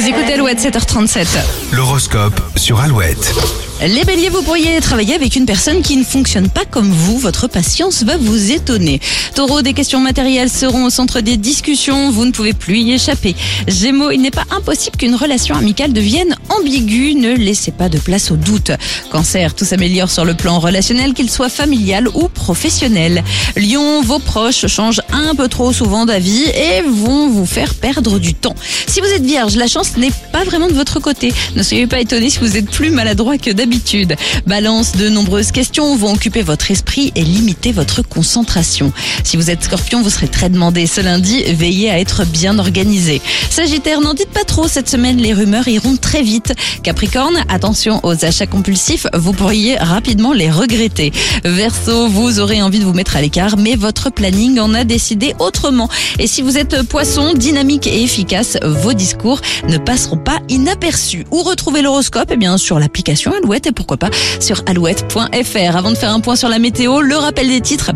Vous écoutez Alouette 7h37. L'horoscope sur Alouette. Les béliers, vous pourriez travailler avec une personne qui ne fonctionne pas comme vous. Votre patience va vous étonner. Taureau, des questions matérielles seront au centre des discussions. Vous ne pouvez plus y échapper. Gémeaux, il n'est pas impossible qu'une relation amicale devienne ambiguë. Ne laissez pas de place au doute. Cancer, tout s'améliore sur le plan relationnel, qu'il soit familial ou professionnel. Lion, vos proches changent un peu trop souvent d'avis et vont vous faire perdre du temps. Si vous êtes vierge, la chance n'est pas vraiment de votre côté. Ne soyez pas étonné si vous êtes plus maladroit que d'habitude. Balance, de nombreuses questions vont occuper votre esprit et limiter votre concentration. Si vous êtes scorpion, vous serez très demandé ce lundi. Veillez à être bien organisé. Sagittaire, n'en dites pas trop cette semaine, les rumeurs iront très vite. Capricorne, attention aux achats compulsifs, vous pourriez rapidement les regretter. Verseau, vous aurez envie de vous mettre à l'écart, mais votre planning en a décidé autrement. Et si vous êtes poisson, dynamique et efficace, vos discours ne passeront pas inaperçus. Où retrouver l'horoscope Eh bien, sur l'application Et pourquoi pas sur alouette.fr. Avant de faire un point sur la météo, le rappel des titres,